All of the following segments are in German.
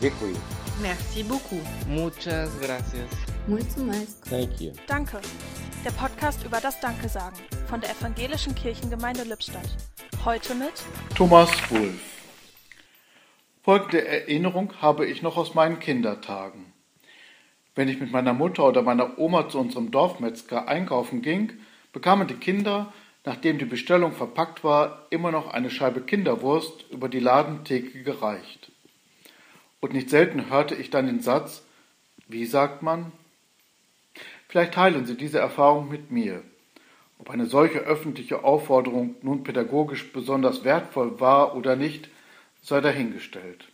Děkuji. Merci beaucoup. Muchas gracias. Mulțumesc. Thank you. Danke. Der Podcast über das Danke sagen von der Evangelischen Kirchengemeinde Lippstadt. Heute mit Thomas Wulff. Folgende Erinnerung habe ich noch aus meinen Kindertagen. Wenn ich mit meiner Mutter oder meiner Oma zu unserem Dorfmetzger einkaufen ging, bekamen die Kinder, nachdem die Bestellung verpackt war, immer noch eine Scheibe Kinderwurst über die Ladentheke gereicht. Und nicht selten hörte ich dann den Satz, wie sagt man? Vielleicht teilen Sie diese Erfahrung mit mir. Ob eine solche öffentliche Aufforderung nun pädagogisch besonders wertvoll war oder nicht, sei dahingestellt.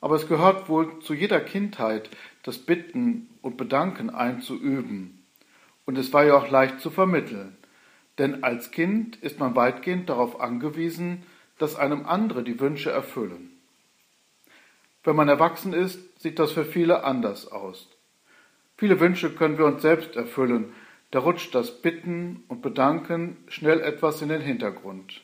Aber es gehört wohl zu jeder Kindheit, das Bitten und Bedanken einzuüben. Und es war ja auch leicht zu vermitteln. Denn als Kind ist man weitgehend darauf angewiesen, dass einem andere die Wünsche erfüllen. Wenn man erwachsen ist, sieht das für viele anders aus. Viele Wünsche können wir uns selbst erfüllen, da rutscht das Bitten und Bedanken schnell etwas in den Hintergrund.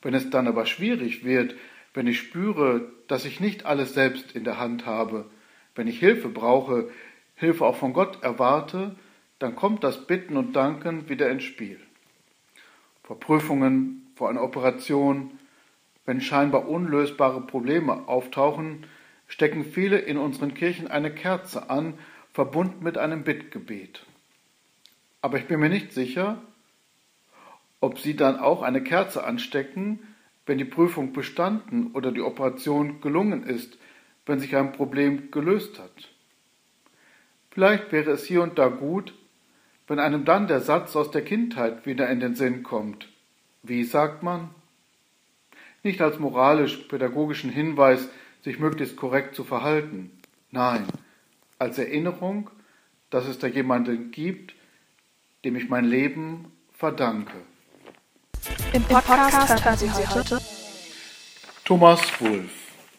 Wenn es dann aber schwierig wird, wenn ich spüre, dass ich nicht alles selbst in der Hand habe, wenn ich Hilfe brauche, Hilfe auch von Gott erwarte, dann kommt das Bitten und Danken wieder ins Spiel. Vor Prüfungen, vor einer Operation, wenn scheinbar unlösbare Probleme auftauchen, stecken viele in unseren Kirchen eine Kerze an, verbunden mit einem Bittgebet. Aber ich bin mir nicht sicher, ob Sie dann auch eine Kerze anstecken, wenn die Prüfung bestanden oder die Operation gelungen ist, wenn sich ein Problem gelöst hat. Vielleicht wäre es hier und da gut, wenn einem dann der Satz aus der Kindheit wieder in den Sinn kommt. Wie sagt man? Nicht als moralisch-pädagogischen Hinweis, sich möglichst korrekt zu verhalten. Nein, als Erinnerung, dass es da jemanden gibt, dem ich mein Leben verdanke. im Podcast hören Sie heute Thomas Wulff